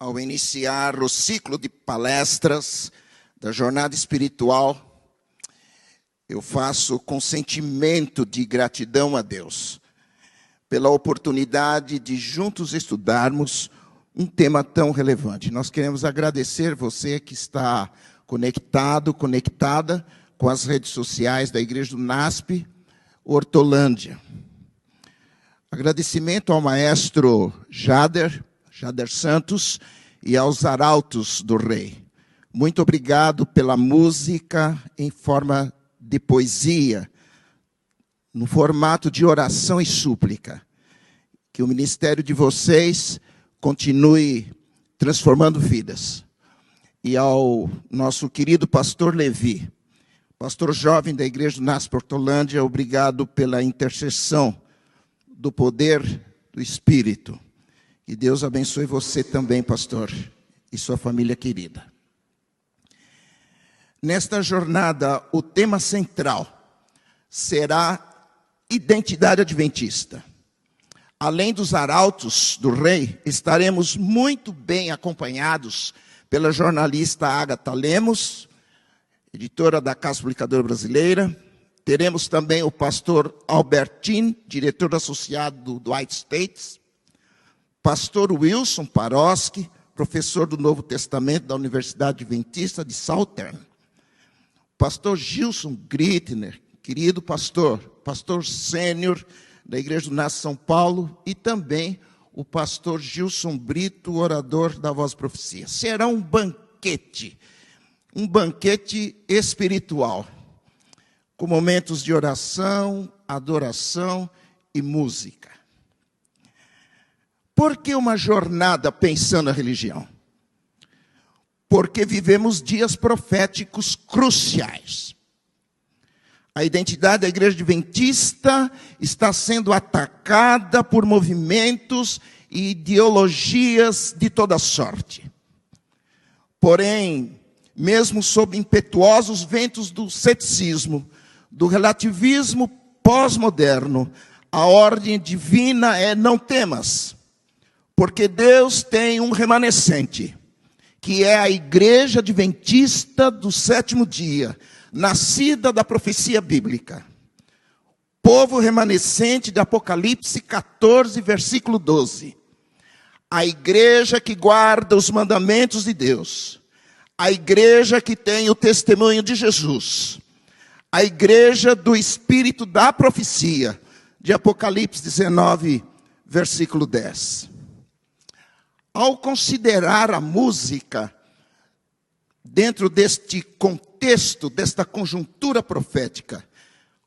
ao iniciar o ciclo de palestras da jornada espiritual, eu faço com sentimento de gratidão a Deus pela oportunidade de juntos estudarmos um tema tão relevante. Nós queremos agradecer você que está conectado, conectada com as redes sociais da Igreja do NASP Hortolândia. Agradecimento ao maestro Jader, Jader Santos, e aos arautos do rei. Muito obrigado pela música em forma de poesia, no formato de oração e súplica. Que o ministério de vocês continue transformando vidas. E ao nosso querido pastor Levi, pastor jovem da igreja do Nas Portolândia, obrigado pela intercessão do poder do Espírito. E Deus abençoe você também, pastor, e sua família querida. Nesta jornada, o tema central será identidade adventista. Além dos arautos do rei, estaremos muito bem acompanhados pela jornalista Agatha Lemos, editora da Casa Publicadora Brasileira. Teremos também o pastor Albertin, diretor associado do White States. Pastor Wilson Paroski, professor do Novo Testamento da Universidade Adventista de Southern pastor Gilson Grittner, querido pastor, pastor sênior da Igreja do Nasce São Paulo, e também o pastor Gilson Brito, orador da Voz Profecia. Será um banquete, um banquete espiritual, com momentos de oração, adoração e música. Por que uma jornada pensando a religião? porque vivemos dias proféticos cruciais. A identidade da igreja adventista está sendo atacada por movimentos e ideologias de toda sorte. Porém, mesmo sob impetuosos ventos do ceticismo, do relativismo pós-moderno, a ordem divina é não temas, porque Deus tem um remanescente que é a igreja adventista do sétimo dia, nascida da profecia bíblica. Povo remanescente de Apocalipse 14, versículo 12. A igreja que guarda os mandamentos de Deus. A igreja que tem o testemunho de Jesus. A igreja do espírito da profecia, de Apocalipse 19, versículo 10 ao considerar a música dentro deste contexto, desta conjuntura profética,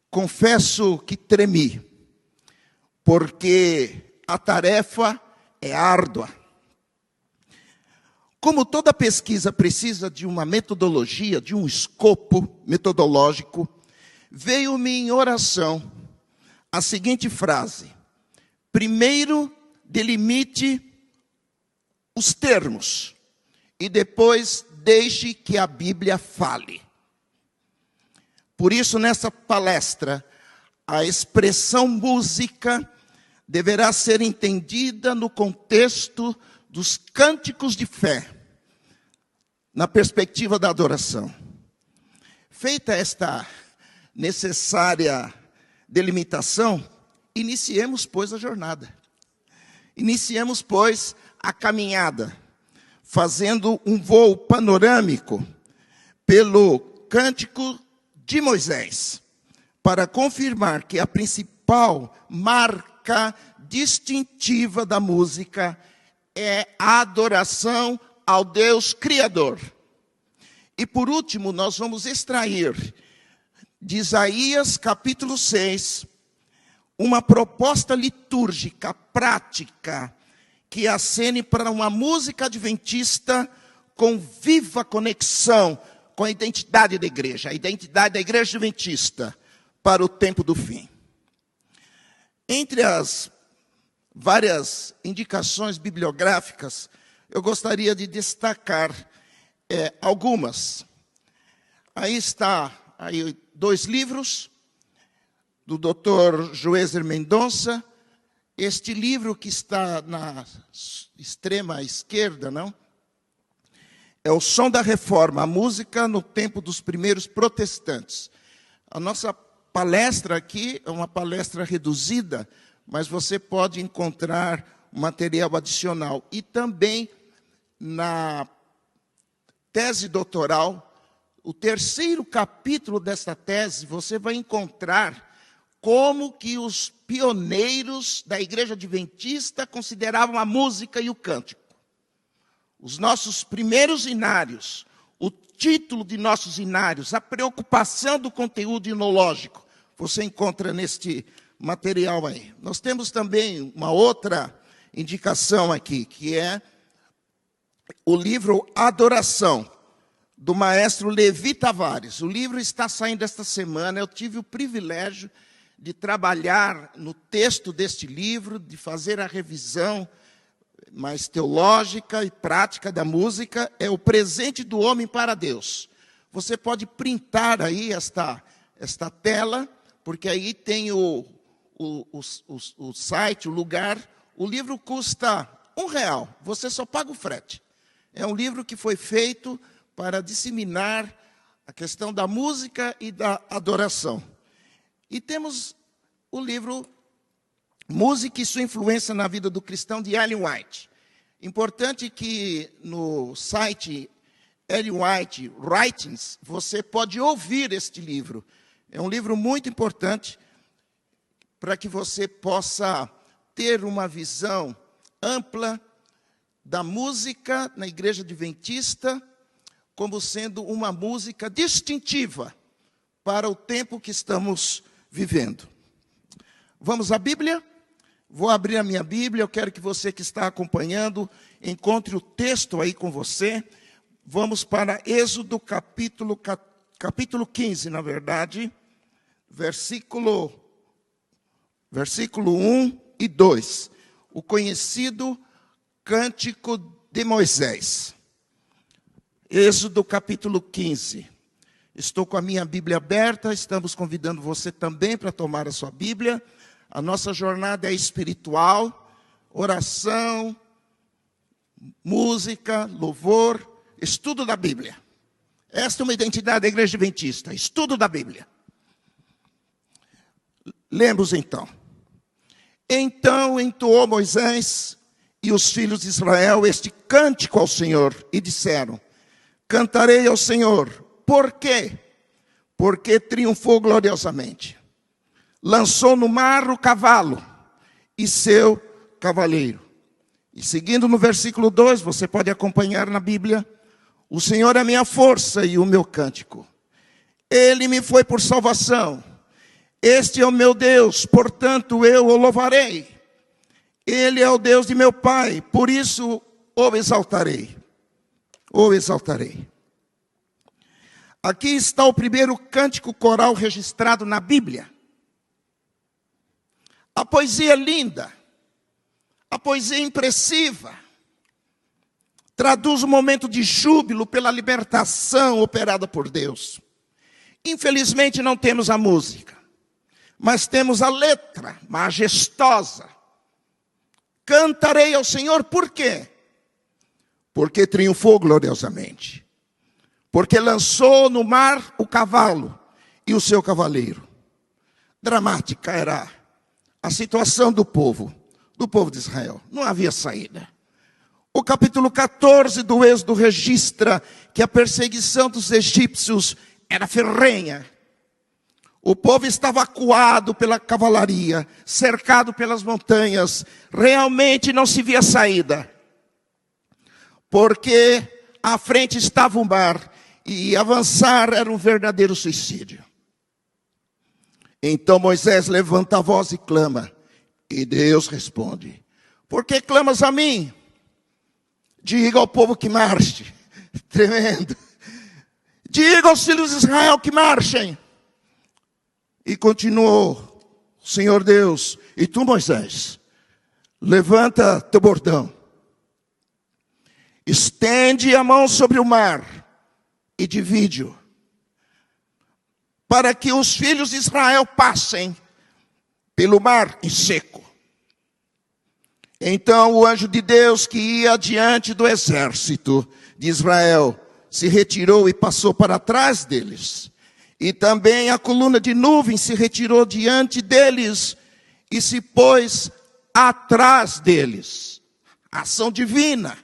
confesso que tremi, porque a tarefa é árdua. Como toda pesquisa precisa de uma metodologia, de um escopo metodológico, veio-me em oração a seguinte frase: primeiro delimite os termos e depois deixe que a Bíblia fale. Por isso, nessa palestra, a expressão música deverá ser entendida no contexto dos cânticos de fé, na perspectiva da adoração. Feita esta necessária delimitação, iniciemos, pois, a jornada. Iniciemos, pois, a caminhada, fazendo um voo panorâmico pelo cântico de Moisés, para confirmar que a principal marca distintiva da música é a adoração ao Deus Criador. E por último, nós vamos extrair de Isaías capítulo 6 uma proposta litúrgica prática que acene para uma música adventista com viva conexão com a identidade da igreja, a identidade da igreja adventista para o tempo do fim. Entre as várias indicações bibliográficas, eu gostaria de destacar é, algumas. Aí está aí dois livros do Dr. Joézer Mendonça, este livro que está na extrema esquerda, não? é o som da reforma, a música no tempo dos primeiros protestantes. A nossa palestra aqui é uma palestra reduzida, mas você pode encontrar material adicional. E também na tese doutoral, o terceiro capítulo desta tese, você vai encontrar como que os pioneiros da igreja adventista consideravam a música e o cântico. Os nossos primeiros inários, o título de nossos inários, a preocupação do conteúdo inológico, você encontra neste material aí. Nós temos também uma outra indicação aqui, que é o livro Adoração, do maestro Levi Tavares. O livro está saindo esta semana. Eu tive o privilégio de trabalhar no texto deste livro, de fazer a revisão mais teológica e prática da música. É o presente do homem para Deus. Você pode printar aí esta, esta tela, porque aí tem o, o, o, o, o site, o lugar. O livro custa um real, você só paga o frete. É um livro que foi feito para disseminar a questão da música e da adoração. E temos o livro Música e sua influência na vida do cristão de Ellen White. Importante que no site Ellen White Writings você pode ouvir este livro. É um livro muito importante para que você possa ter uma visão ampla da música na igreja adventista como sendo uma música distintiva para o tempo que estamos vivendo. Vamos à Bíblia? Vou abrir a minha Bíblia, eu quero que você que está acompanhando encontre o texto aí com você. Vamos para Êxodo capítulo, capítulo 15, na verdade, versículo, versículo 1 e 2. O conhecido Cântico de Moisés. Êxodo capítulo 15. Estou com a minha Bíblia aberta, estamos convidando você também para tomar a sua Bíblia. A nossa jornada é espiritual, oração, música, louvor, estudo da Bíblia. Esta é uma identidade da igreja adventista, estudo da Bíblia. Lemos então. Então entoou Moisés e os filhos de Israel este cântico ao Senhor e disseram: Cantarei ao Senhor. Por quê? Porque triunfou gloriosamente. Lançou no mar o cavalo e seu cavaleiro. E seguindo no versículo 2, você pode acompanhar na Bíblia: O Senhor é minha força e o meu cântico. Ele me foi por salvação. Este é o meu Deus, portanto eu o louvarei. Ele é o Deus de meu pai, por isso o exaltarei. O exaltarei. Aqui está o primeiro cântico coral registrado na Bíblia. A poesia é linda, a poesia é impressiva, traduz um momento de júbilo pela libertação operada por Deus. Infelizmente não temos a música, mas temos a letra majestosa, Cantarei ao Senhor, por quê? Porque triunfou gloriosamente. Porque lançou no mar o cavalo e o seu cavaleiro. Dramática era a situação do povo, do povo de Israel. Não havia saída. O capítulo 14 do Êxodo registra que a perseguição dos egípcios era ferrenha. O povo estava acuado pela cavalaria, cercado pelas montanhas, realmente não se via saída, porque à frente estava o mar e avançar era um verdadeiro suicídio. Então Moisés levanta a voz e clama, e Deus responde: Por que clamas a mim? Diga ao povo que marche. Tremendo. Diga aos filhos de Israel que marchem. E continuou, Senhor Deus, e tu, Moisés, levanta teu bordão, estende a mão sobre o mar e divide-o, para que os filhos de Israel passem pelo mar em seco. Então o anjo de Deus que ia diante do exército de Israel se retirou e passou para trás deles. E também a coluna de nuvem se retirou diante deles e se pôs atrás deles. Ação divina.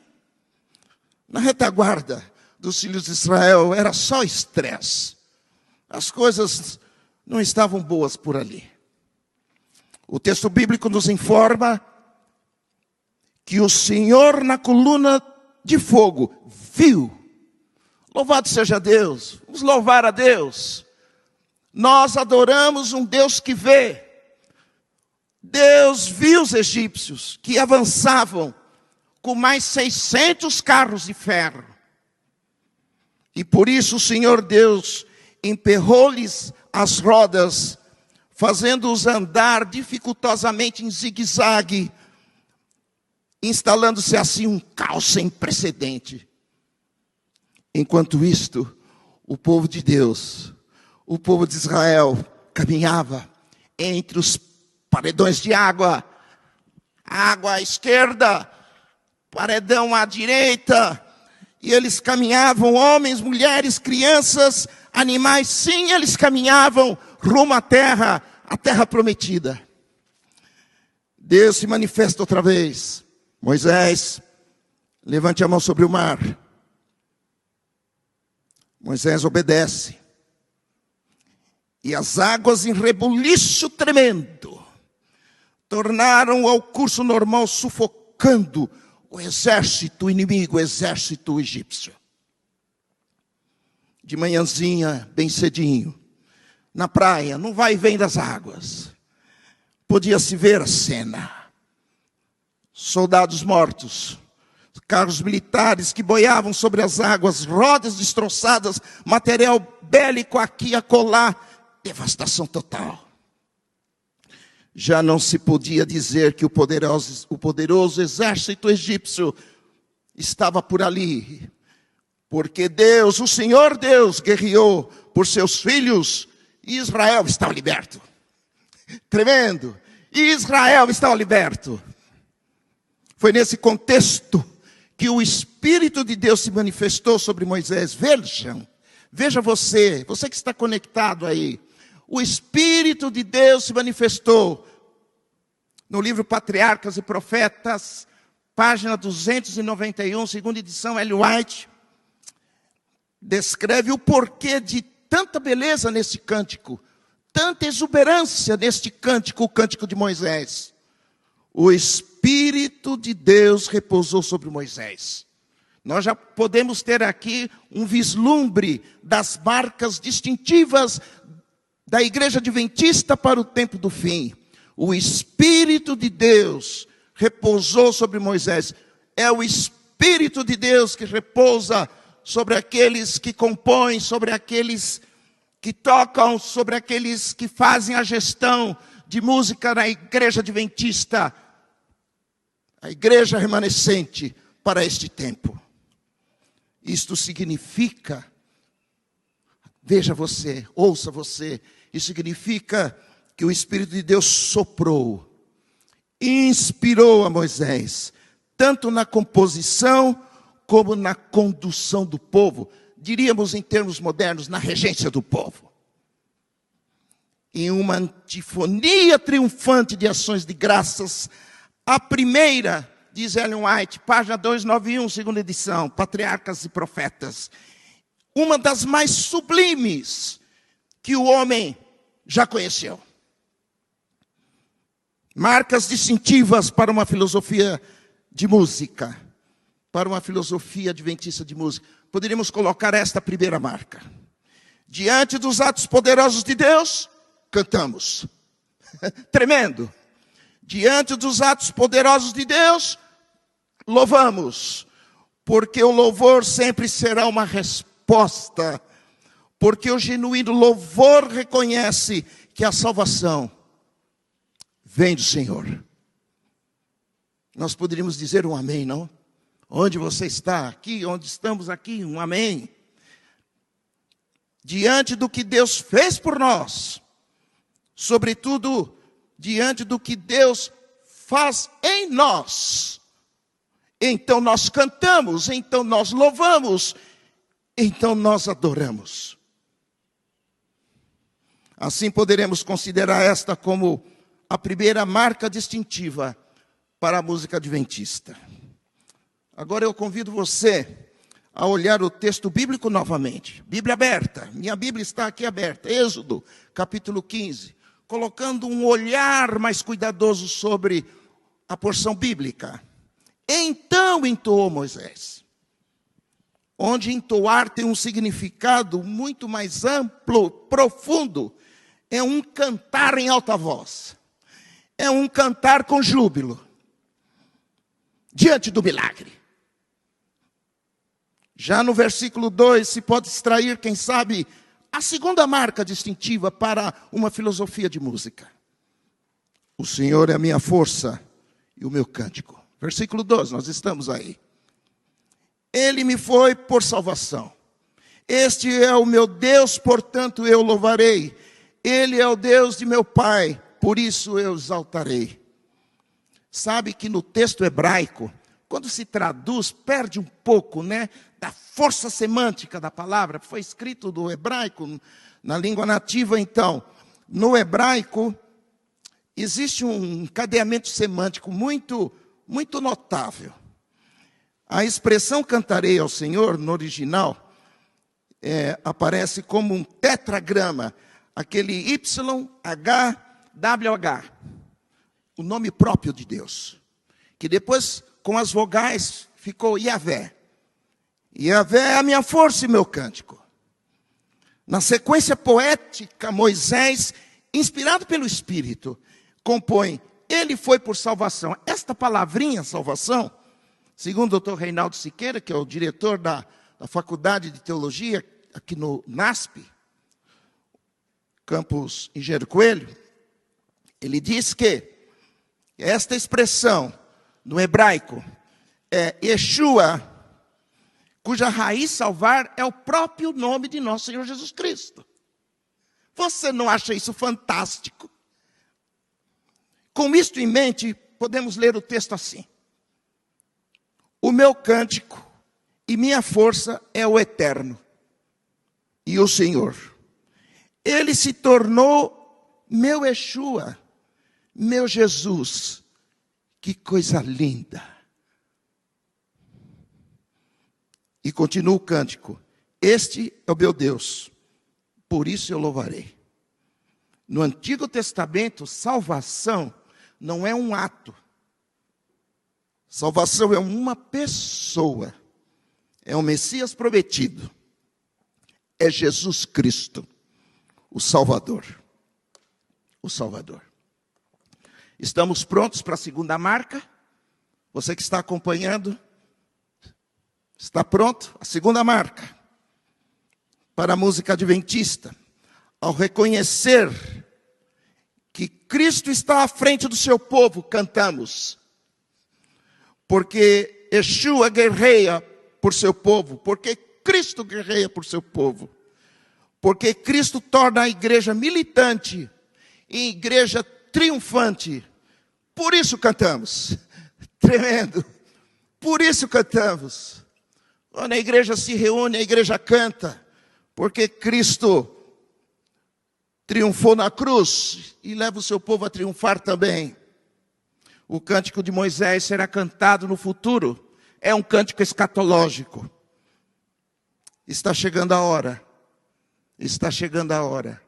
Na retaguarda dos filhos de Israel era só estresse. As coisas não estavam boas por ali. O texto bíblico nos informa que o Senhor na coluna de fogo viu. Louvado seja Deus. Vamos louvar a Deus. Nós adoramos um Deus que vê. Deus viu os egípcios que avançavam com mais 600 carros de ferro. E por isso o Senhor Deus emperrou-lhes as rodas, fazendo-os andar dificultosamente em zigue-zague, instalando-se assim um caos sem precedente. Enquanto isto, o povo de Deus, o povo de Israel, caminhava entre os paredões de água, água à esquerda, paredão à direita, e eles caminhavam, homens, mulheres, crianças, animais, sim, eles caminhavam rumo à terra, a terra prometida. Deus se manifesta outra vez. Moisés, levante a mão sobre o mar. Moisés obedece. E as águas em rebuliço tremendo tornaram ao curso normal, sufocando o exército inimigo, o exército egípcio. De manhãzinha, bem cedinho, na praia, no vai e vem das águas, podia-se ver a cena. Soldados mortos, carros militares que boiavam sobre as águas, rodas destroçadas, material bélico aqui e acolá, devastação total. Já não se podia dizer que o poderoso, o poderoso exército egípcio estava por ali, porque Deus, o Senhor Deus, guerreou por seus filhos e Israel estava liberto. Tremendo! Israel estava liberto. Foi nesse contexto que o Espírito de Deus se manifestou sobre Moisés. Vejam, veja você, você que está conectado aí o Espírito de Deus se manifestou. No livro Patriarcas e Profetas, página 291, segunda edição, L. White, descreve o porquê de tanta beleza nesse cântico, tanta exuberância neste cântico, o cântico de Moisés. O Espírito de Deus repousou sobre Moisés. Nós já podemos ter aqui um vislumbre das marcas distintivas da igreja adventista para o tempo do fim. O Espírito de Deus repousou sobre Moisés. É o Espírito de Deus que repousa sobre aqueles que compõem, sobre aqueles que tocam, sobre aqueles que fazem a gestão de música na igreja adventista, a igreja remanescente para este tempo. Isto significa, veja você, ouça você, isso significa que o Espírito de Deus soprou, inspirou a Moisés, tanto na composição como na condução do povo, diríamos em termos modernos, na regência do povo. Em uma antifonia triunfante de ações de graças, a primeira, diz Ellen White, página 291, segunda edição, Patriarcas e Profetas, uma das mais sublimes que o homem já conheceu. Marcas distintivas para uma filosofia de música, para uma filosofia adventista de música. Poderíamos colocar esta primeira marca. Diante dos atos poderosos de Deus, cantamos. Tremendo. Diante dos atos poderosos de Deus, louvamos. Porque o louvor sempre será uma resposta porque o genuíno louvor reconhece que a salvação vem do Senhor. Nós poderíamos dizer um amém, não? Onde você está? Aqui, onde estamos aqui, um amém. Diante do que Deus fez por nós, sobretudo diante do que Deus faz em nós. Então nós cantamos, então nós louvamos, então nós adoramos. Assim poderemos considerar esta como a primeira marca distintiva para a música adventista. Agora eu convido você a olhar o texto bíblico novamente. Bíblia aberta, minha Bíblia está aqui aberta, Êxodo, capítulo 15, colocando um olhar mais cuidadoso sobre a porção bíblica. Então entoou Moisés. Onde entoar tem um significado muito mais amplo, profundo é um cantar em alta voz, é um cantar com júbilo, diante do milagre. Já no versículo 2 se pode extrair, quem sabe, a segunda marca distintiva para uma filosofia de música. O Senhor é a minha força e o meu cântico. Versículo 12, nós estamos aí. Ele me foi por salvação. Este é o meu Deus, portanto eu louvarei. Ele é o Deus de meu Pai, por isso eu exaltarei. Sabe que no texto hebraico, quando se traduz, perde um pouco, né, da força semântica da palavra. Foi escrito do hebraico, na língua nativa, então. No hebraico, existe um encadeamento semântico muito, muito notável. A expressão cantarei ao Senhor, no original, é, aparece como um tetragrama aquele YHWH, o nome próprio de Deus, que depois, com as vogais, ficou Yahvé. Yahvé é a minha força e meu cântico. Na sequência poética, Moisés, inspirado pelo Espírito, compõe Ele foi por salvação. Esta palavrinha, salvação, segundo o doutor Reinaldo Siqueira, que é o diretor da, da Faculdade de Teologia aqui no NASP, Campos Engenheiro Coelho, ele diz que esta expressão no hebraico é Yeshua, cuja raiz salvar é o próprio nome de nosso Senhor Jesus Cristo. Você não acha isso fantástico? Com isto em mente, podemos ler o texto assim: O meu cântico e minha força é o eterno e o Senhor ele se tornou meu Yeshua, meu Jesus. Que coisa linda. E continua o cântico: Este é o meu Deus, por isso eu louvarei. No Antigo Testamento, salvação não é um ato. Salvação é uma pessoa. É o Messias prometido. É Jesus Cristo o Salvador. O Salvador. Estamos prontos para a segunda marca? Você que está acompanhando, está pronto? A segunda marca para a música adventista, ao reconhecer que Cristo está à frente do seu povo, cantamos. Porque Yeshua guerreia por seu povo, porque Cristo guerreia por seu povo. Porque Cristo torna a igreja militante e igreja triunfante. Por isso cantamos. Tremendo. Por isso cantamos. Quando a igreja se reúne, a igreja canta. Porque Cristo triunfou na cruz e leva o seu povo a triunfar também. O cântico de Moisés será cantado no futuro. É um cântico escatológico. Está chegando a hora está chegando a hora.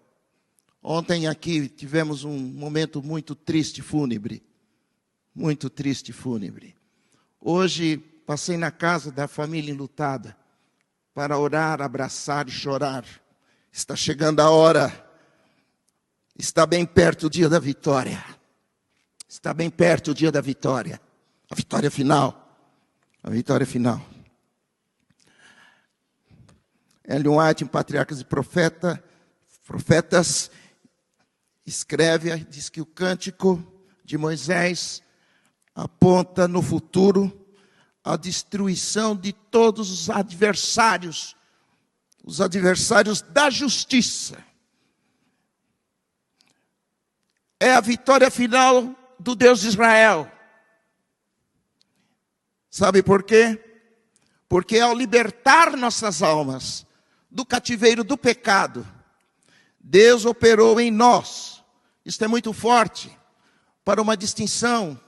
Ontem aqui tivemos um momento muito triste, fúnebre. Muito triste, fúnebre. Hoje passei na casa da família enlutada para orar, abraçar e chorar. Está chegando a hora. Está bem perto o dia da vitória. Está bem perto o dia da vitória. A vitória final. A vitória final. Ellen White, em Patriarcas e Profeta, Profetas, escreve, diz que o cântico de Moisés aponta no futuro a destruição de todos os adversários, os adversários da justiça. É a vitória final do Deus de Israel. Sabe por quê? Porque ao libertar nossas almas do cativeiro do pecado, Deus operou em nós. Isto é muito forte para uma distinção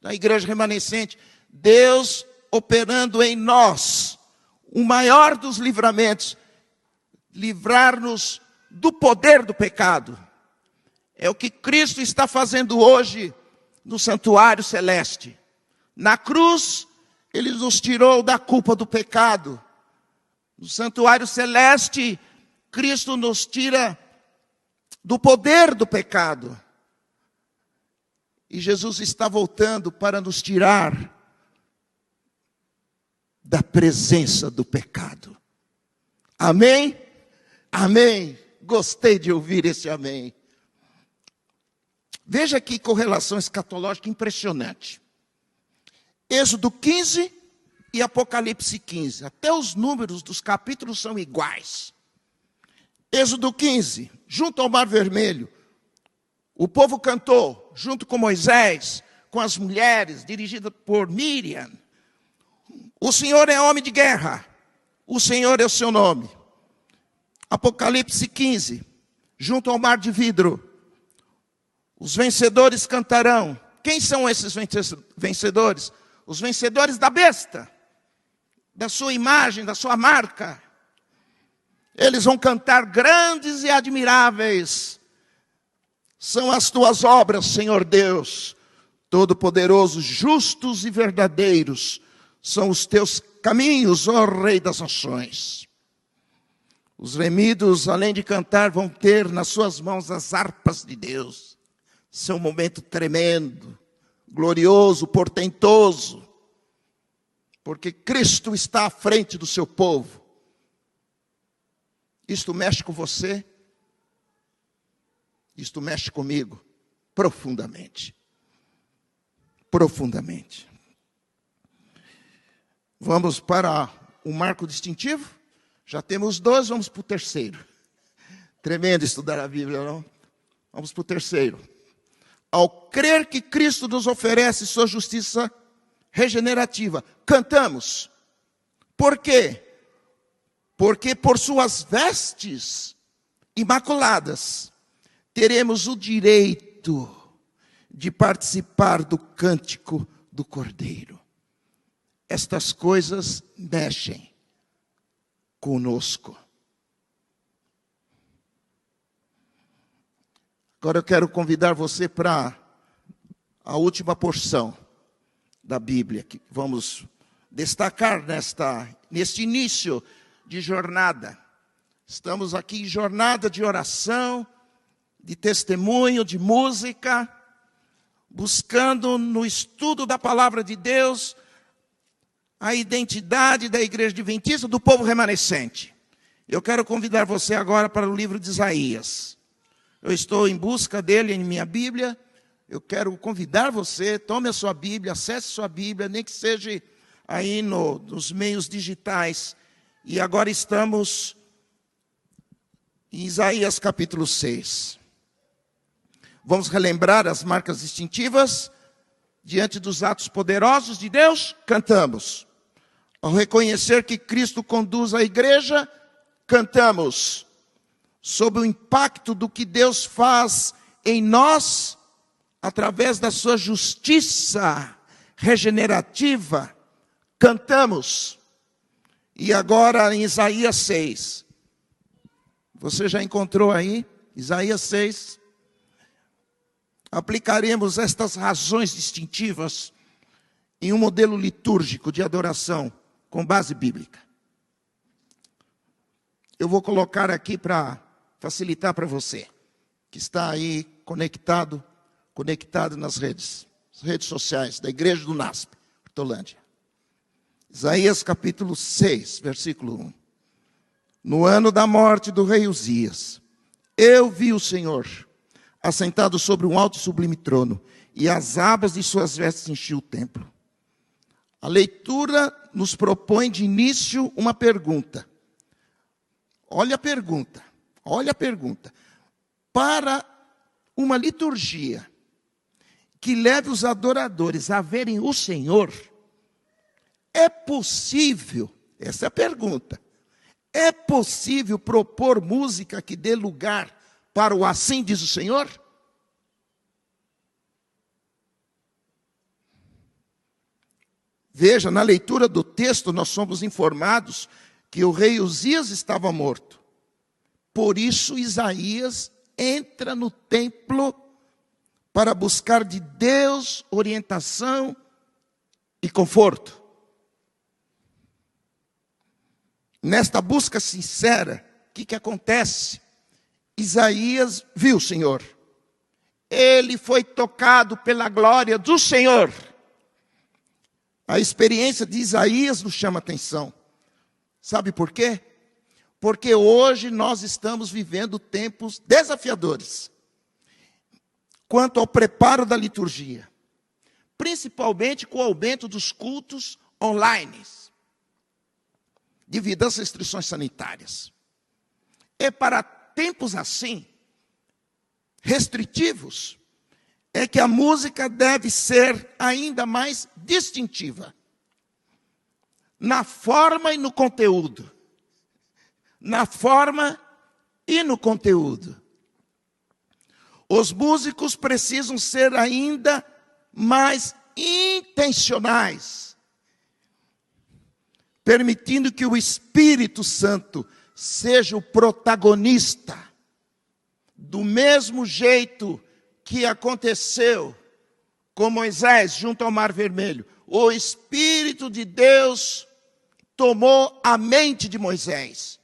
da igreja remanescente. Deus operando em nós o maior dos livramentos, livrar-nos do poder do pecado. É o que Cristo está fazendo hoje no santuário celeste. Na cruz, ele nos tirou da culpa do pecado. No santuário celeste, Cristo nos tira do poder do pecado. E Jesus está voltando para nos tirar da presença do pecado. Amém? Amém. Gostei de ouvir esse amém. Veja que correlação escatológica impressionante. Êxodo 15 e Apocalipse 15. Até os números dos capítulos são iguais. Êxodo 15, junto ao Mar Vermelho, o povo cantou, junto com Moisés, com as mulheres, dirigida por Miriam. O Senhor é homem de guerra, o Senhor é o seu nome. Apocalipse 15, junto ao mar de vidro, os vencedores cantarão. Quem são esses vencedores? os vencedores da besta, da sua imagem, da sua marca. Eles vão cantar grandes e admiráveis. São as tuas obras, Senhor Deus, Todo-Poderoso, justos e verdadeiros são os teus caminhos, ó Rei das Nações. Os remidos, além de cantar, vão ter nas suas mãos as harpas de Deus. Seu momento tremendo glorioso, portentoso, porque Cristo está à frente do seu povo. Isto mexe com você, isto mexe comigo profundamente. Profundamente. Vamos para o marco distintivo? Já temos dois, vamos para o terceiro. Tremendo estudar a Bíblia, não? Vamos para o terceiro ao crer que Cristo nos oferece sua justiça regenerativa, cantamos. Por quê? Porque por suas vestes imaculadas teremos o direito de participar do cântico do Cordeiro. Estas coisas mexem conosco. Agora eu quero convidar você para a última porção da Bíblia que vamos destacar nesta neste início de jornada. Estamos aqui em jornada de oração, de testemunho, de música, buscando no estudo da palavra de Deus a identidade da igreja adventista do povo remanescente. Eu quero convidar você agora para o livro de Isaías. Eu estou em busca dele em minha Bíblia. Eu quero convidar você, tome a sua Bíblia, acesse sua Bíblia, nem que seja aí no, nos meios digitais. E agora estamos em Isaías capítulo 6. Vamos relembrar as marcas distintivas diante dos atos poderosos de Deus? Cantamos. Ao reconhecer que Cristo conduz a igreja, cantamos sob o impacto do que Deus faz em nós, através da sua justiça regenerativa, cantamos. E agora em Isaías 6. Você já encontrou aí? Isaías 6. Aplicaremos estas razões distintivas em um modelo litúrgico de adoração com base bíblica. Eu vou colocar aqui para facilitar para você que está aí conectado, conectado nas redes, redes sociais da Igreja do NASP, Hortolândia. Isaías capítulo 6, versículo 1. No ano da morte do rei Uzias, eu vi o Senhor assentado sobre um alto e sublime trono, e as abas de suas vestes enchiam o templo. A leitura nos propõe de início uma pergunta. Olha a pergunta. Olha a pergunta. Para uma liturgia que leve os adoradores a verem o Senhor, é possível, essa é a pergunta, é possível propor música que dê lugar para o assim diz o Senhor? Veja, na leitura do texto, nós somos informados que o rei Uzias estava morto. Por isso, Isaías entra no templo para buscar de Deus orientação e conforto. Nesta busca sincera, o que, que acontece? Isaías viu o Senhor. Ele foi tocado pela glória do Senhor. A experiência de Isaías nos chama atenção. Sabe por quê? Porque hoje nós estamos vivendo tempos desafiadores quanto ao preparo da liturgia, principalmente com o aumento dos cultos online, devido às restrições sanitárias. É para tempos assim, restritivos, é que a música deve ser ainda mais distintiva na forma e no conteúdo. Na forma e no conteúdo. Os músicos precisam ser ainda mais intencionais, permitindo que o Espírito Santo seja o protagonista, do mesmo jeito que aconteceu com Moisés junto ao Mar Vermelho. O Espírito de Deus tomou a mente de Moisés.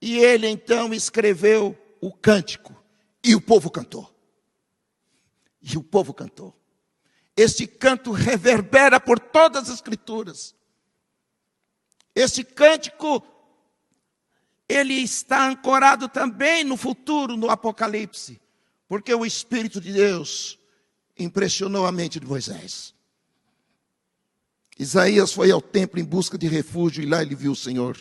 E ele então escreveu o cântico. E o povo cantou. E o povo cantou. Este canto reverbera por todas as escrituras. Este cântico, ele está ancorado também no futuro, no Apocalipse, porque o Espírito de Deus impressionou a mente de Moisés. Isaías foi ao templo em busca de refúgio e lá ele viu o Senhor.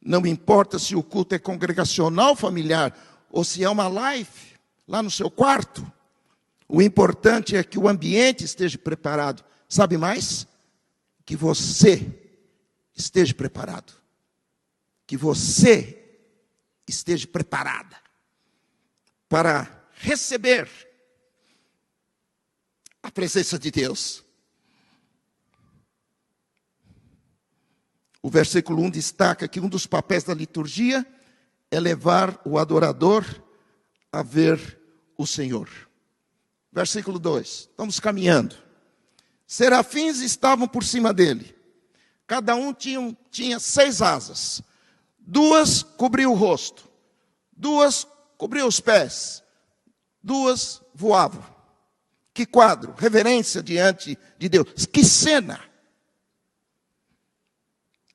Não importa se o culto é congregacional, familiar, ou se é uma live, lá no seu quarto. O importante é que o ambiente esteja preparado. Sabe mais? Que você esteja preparado. Que você esteja preparada para receber a presença de Deus. O versículo 1 destaca que um dos papéis da liturgia é levar o adorador a ver o Senhor. Versículo 2. Estamos caminhando. Serafins estavam por cima dele. Cada um tinha, tinha seis asas. Duas cobriam o rosto. Duas cobriam os pés. Duas voavam. Que quadro, reverência diante de Deus. Que cena.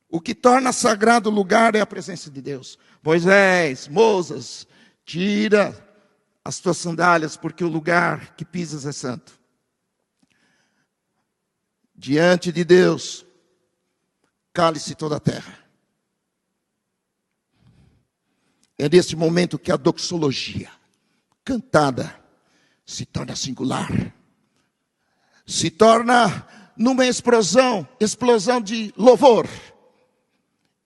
O que torna sagrado o lugar é a presença de Deus. Moisés, Moisés, tira as tuas sandálias, porque o lugar que pisas é santo. Diante de Deus, cale-se toda a terra. É nesse momento que a doxologia, cantada, se torna singular, se torna numa explosão, explosão de louvor.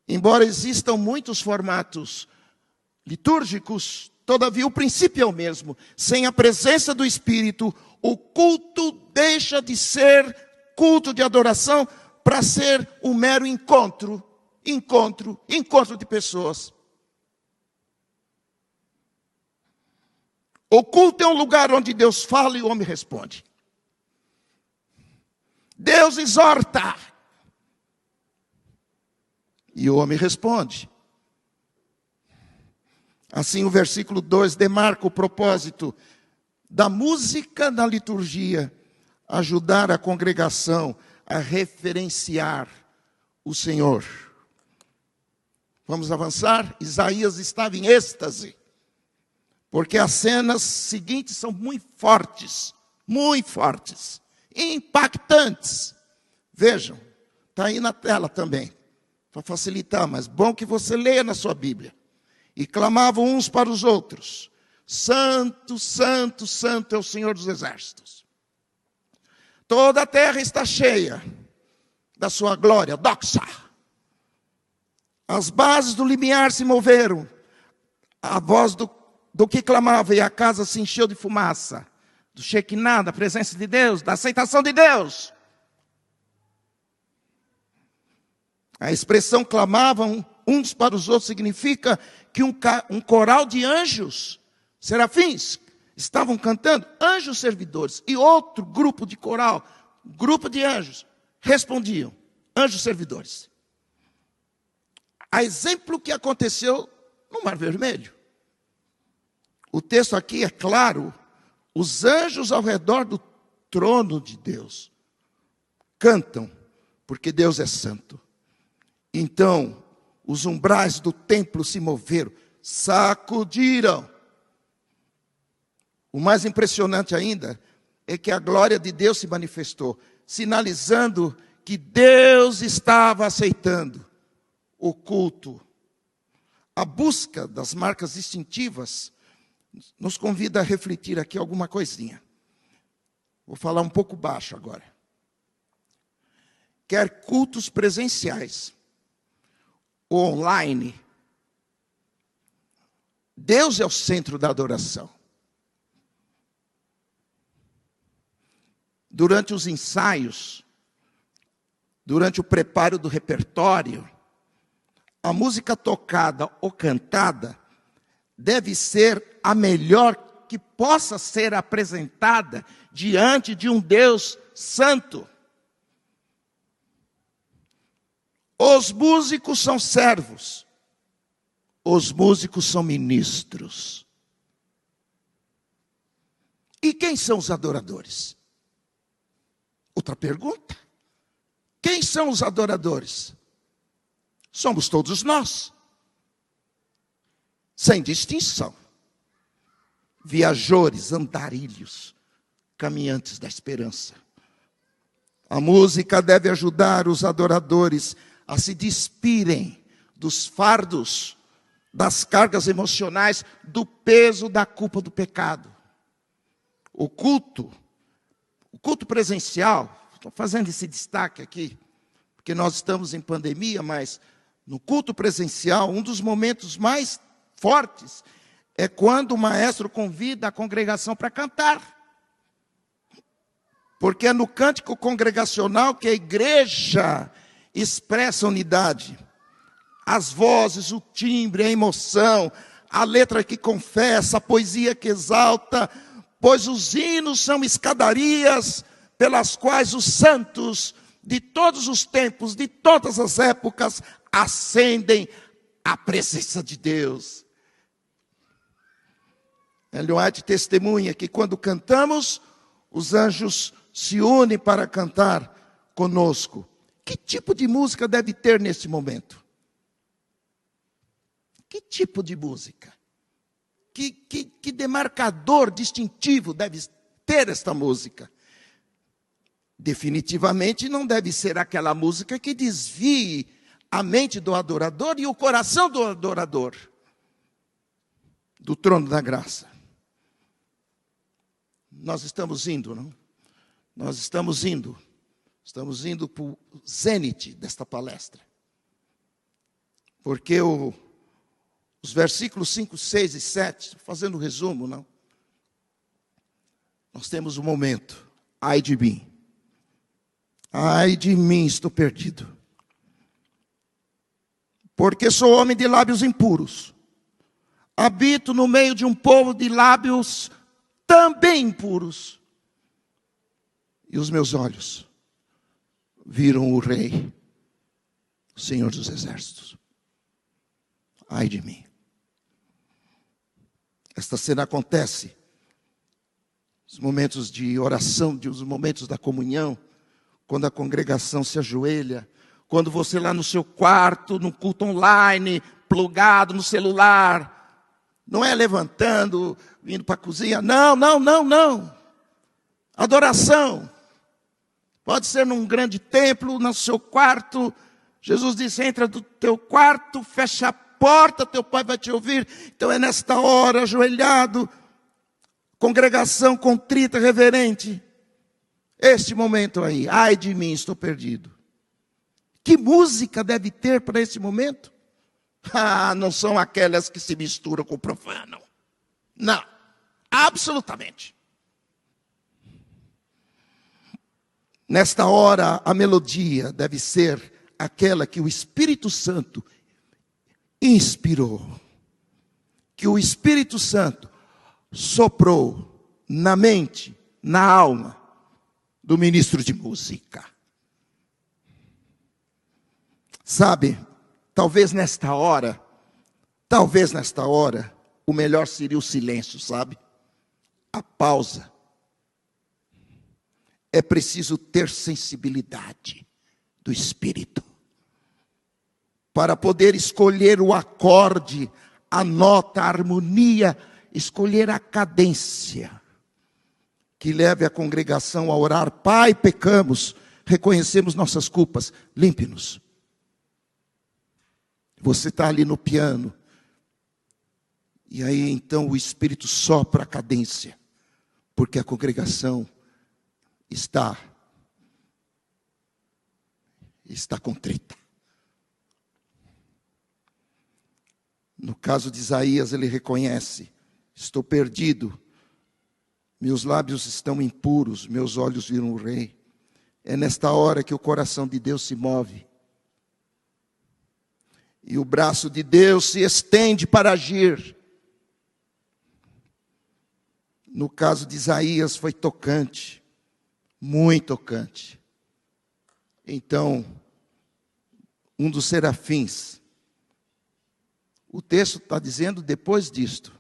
Embora existam muitos formatos litúrgicos, Todavia, o princípio é o mesmo. Sem a presença do Espírito, o culto deixa de ser culto de adoração para ser um mero encontro, encontro, encontro de pessoas. O culto é um lugar onde Deus fala e o homem responde. Deus exorta. E o homem responde. Assim, o versículo 2 demarca o propósito da música na liturgia, ajudar a congregação a referenciar o Senhor. Vamos avançar? Isaías estava em êxtase, porque as cenas seguintes são muito fortes, muito fortes, impactantes. Vejam, está aí na tela também, para facilitar, mas bom que você leia na sua Bíblia e clamavam uns para os outros: Santo, Santo, Santo é o Senhor dos Exércitos. Toda a terra está cheia da sua glória, doxa. As bases do limiar se moveram, a voz do, do que clamava e a casa se encheu de fumaça, do Shekinah, da presença de Deus, da aceitação de Deus. A expressão clamavam uns para os outros significa que um, um coral de anjos, serafins, estavam cantando, anjos servidores, e outro grupo de coral, grupo de anjos, respondiam, anjos servidores. A exemplo que aconteceu no Mar Vermelho. O texto aqui é claro, os anjos ao redor do trono de Deus cantam, porque Deus é santo. Então, os umbrais do templo se moveram, sacudiram. O mais impressionante ainda é que a glória de Deus se manifestou, sinalizando que Deus estava aceitando o culto. A busca das marcas distintivas nos convida a refletir aqui alguma coisinha. Vou falar um pouco baixo agora. Quer cultos presenciais, online. Deus é o centro da adoração. Durante os ensaios, durante o preparo do repertório, a música tocada ou cantada deve ser a melhor que possa ser apresentada diante de um Deus santo. Os músicos são servos, os músicos são ministros. E quem são os adoradores? Outra pergunta. Quem são os adoradores? Somos todos nós, sem distinção. Viajores, andarilhos, caminhantes da esperança. A música deve ajudar os adoradores a se despirem dos fardos, das cargas emocionais, do peso da culpa do pecado. O culto, o culto presencial, estou fazendo esse destaque aqui, porque nós estamos em pandemia, mas no culto presencial, um dos momentos mais fortes é quando o maestro convida a congregação para cantar. Porque é no cântico congregacional que a igreja expressa unidade. As vozes, o timbre, a emoção, a letra que confessa, a poesia que exalta, pois os hinos são escadarias pelas quais os santos de todos os tempos, de todas as épocas, ascendem à presença de Deus. White testemunha que quando cantamos, os anjos se unem para cantar conosco. Que tipo de música deve ter nesse momento? Que tipo de música? Que, que, que demarcador distintivo deve ter esta música? Definitivamente não deve ser aquela música que desvie a mente do adorador e o coração do adorador do trono da graça. Nós estamos indo, não? Nós estamos indo Estamos indo para o zênite desta palestra. Porque o, os versículos 5, 6 e 7, fazendo um resumo, não? Nós temos um momento. Ai de mim. Ai de mim, estou perdido. Porque sou homem de lábios impuros. Habito no meio de um povo de lábios também impuros. E os meus olhos viram o Rei, Senhor dos Exércitos. Ai de mim. Esta cena acontece nos momentos de oração, nos momentos da comunhão, quando a congregação se ajoelha, quando você lá no seu quarto, no culto online, plugado no celular, não é levantando, indo para a cozinha, não, não, não, não. Adoração. Pode ser num grande templo, no seu quarto. Jesus disse: entra do teu quarto, fecha a porta, teu pai vai te ouvir. Então é nesta hora, ajoelhado, congregação contrita, reverente, Este momento aí, ai de mim, estou perdido. Que música deve ter para esse momento? Ah, não são aquelas que se misturam com o profano. Não, absolutamente. Nesta hora, a melodia deve ser aquela que o Espírito Santo inspirou, que o Espírito Santo soprou na mente, na alma do ministro de música. Sabe, talvez nesta hora, talvez nesta hora, o melhor seria o silêncio, sabe? A pausa. É preciso ter sensibilidade do espírito para poder escolher o acorde, a nota, a harmonia, escolher a cadência que leve a congregação a orar: Pai, pecamos, reconhecemos nossas culpas, limpe-nos. Você está ali no piano, e aí então o Espírito sopra a cadência, porque a congregação está está contrita. No caso de Isaías, ele reconhece: estou perdido, meus lábios estão impuros, meus olhos viram o Rei. É nesta hora que o coração de Deus se move. E o braço de Deus se estende para agir. No caso de Isaías, foi tocante, muito tocante. Então, um dos serafins, o texto está dizendo depois disto,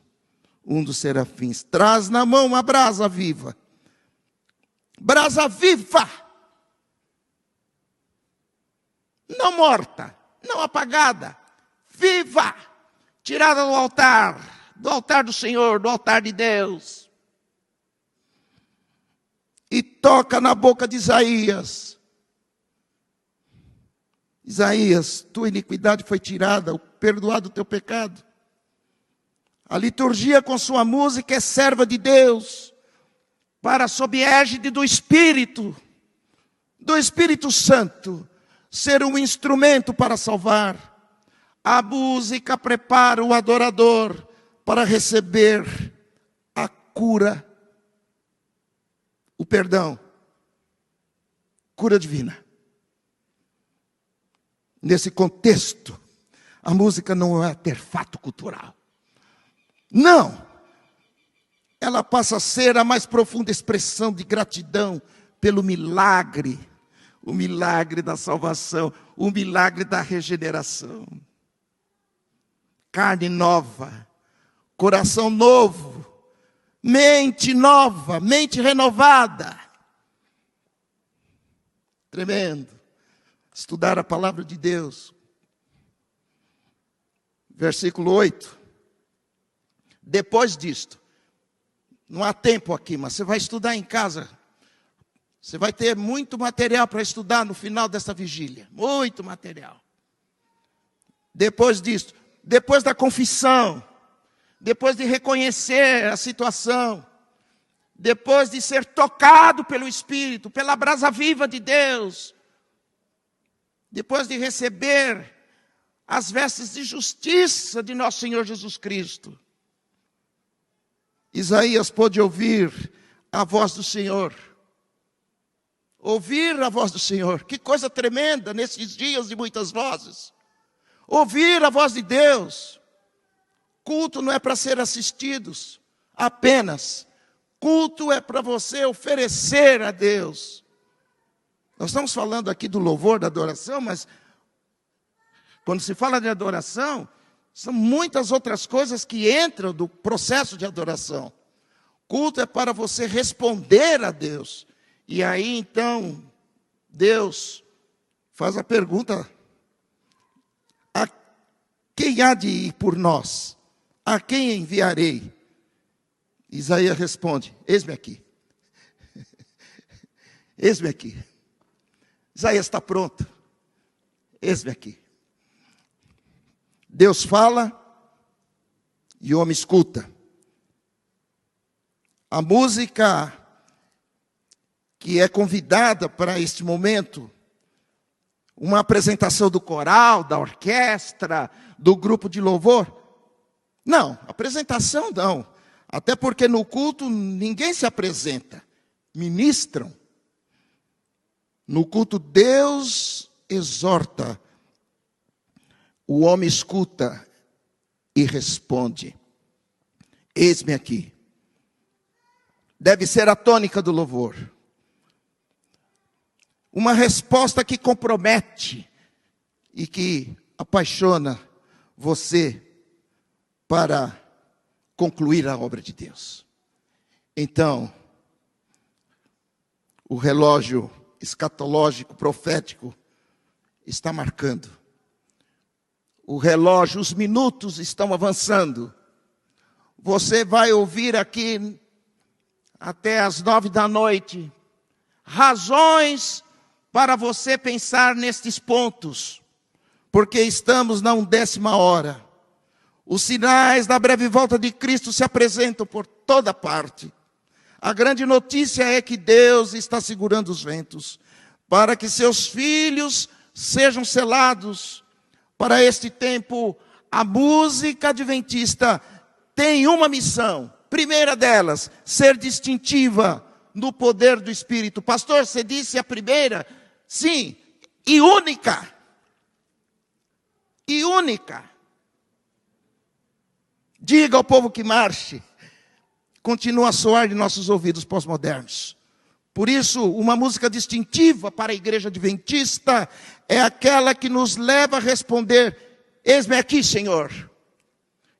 um dos serafins, traz na mão uma brasa viva. Brasa viva! Não morta, não apagada, viva! Tirada do altar, do altar do Senhor, do altar de Deus. E toca na boca de Isaías. Isaías, tua iniquidade foi tirada, perdoado o teu pecado. A liturgia com sua música é serva de Deus, para sob égide do Espírito, do Espírito Santo, ser um instrumento para salvar. A música prepara o adorador para receber a cura, perdão, cura divina. Nesse contexto, a música não é artefato cultural. Não! Ela passa a ser a mais profunda expressão de gratidão pelo milagre, o milagre da salvação, o milagre da regeneração. Carne nova, coração novo, mente nova, mente renovada. Tremendo. Estudar a palavra de Deus. Versículo 8. Depois disto, não há tempo aqui, mas você vai estudar em casa. Você vai ter muito material para estudar no final dessa vigília. Muito material. Depois disto, depois da confissão, depois de reconhecer a situação, depois de ser tocado pelo Espírito, pela brasa viva de Deus, depois de receber as vestes de justiça de nosso Senhor Jesus Cristo, Isaías pôde ouvir a voz do Senhor. Ouvir a voz do Senhor, que coisa tremenda nesses dias de muitas vozes. Ouvir a voz de Deus. Culto não é para ser assistidos apenas. Culto é para você oferecer a Deus. Nós estamos falando aqui do louvor, da adoração, mas quando se fala de adoração, são muitas outras coisas que entram do processo de adoração. Culto é para você responder a Deus. E aí então, Deus faz a pergunta: a quem há de ir por nós? A quem enviarei? Isaías responde: Eis-me aqui. Eis-me aqui. Isaías está pronto. Eis-me aqui. Deus fala e o homem escuta. A música que é convidada para este momento, uma apresentação do coral, da orquestra, do grupo de louvor. Não, apresentação não. Até porque no culto ninguém se apresenta, ministram. No culto, Deus exorta, o homem escuta e responde: Eis-me aqui. Deve ser a tônica do louvor. Uma resposta que compromete e que apaixona você para concluir a obra de Deus. Então, o relógio escatológico, profético, está marcando. O relógio, os minutos estão avançando. Você vai ouvir aqui até as nove da noite razões para você pensar nestes pontos, porque estamos na undécima hora. Os sinais da breve volta de Cristo se apresentam por toda parte. A grande notícia é que Deus está segurando os ventos para que seus filhos sejam selados para este tempo. A música adventista tem uma missão. Primeira delas, ser distintiva no poder do Espírito. Pastor, você disse a primeira? Sim, e única. E única. Diga ao povo que marche. Continua a soar de nossos ouvidos pós-modernos. Por isso, uma música distintiva para a igreja adventista é aquela que nos leva a responder: Eis-me aqui, Senhor.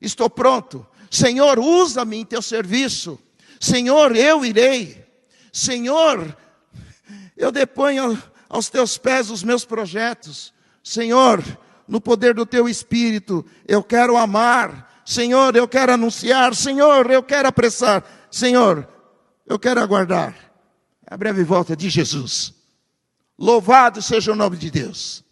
Estou pronto. Senhor, usa-me em teu serviço. Senhor, eu irei. Senhor, eu deponho aos teus pés os meus projetos. Senhor, no poder do teu espírito, eu quero amar. Senhor, eu quero anunciar. Senhor, eu quero apressar. Senhor, eu quero aguardar a breve volta de Jesus. Louvado seja o nome de Deus.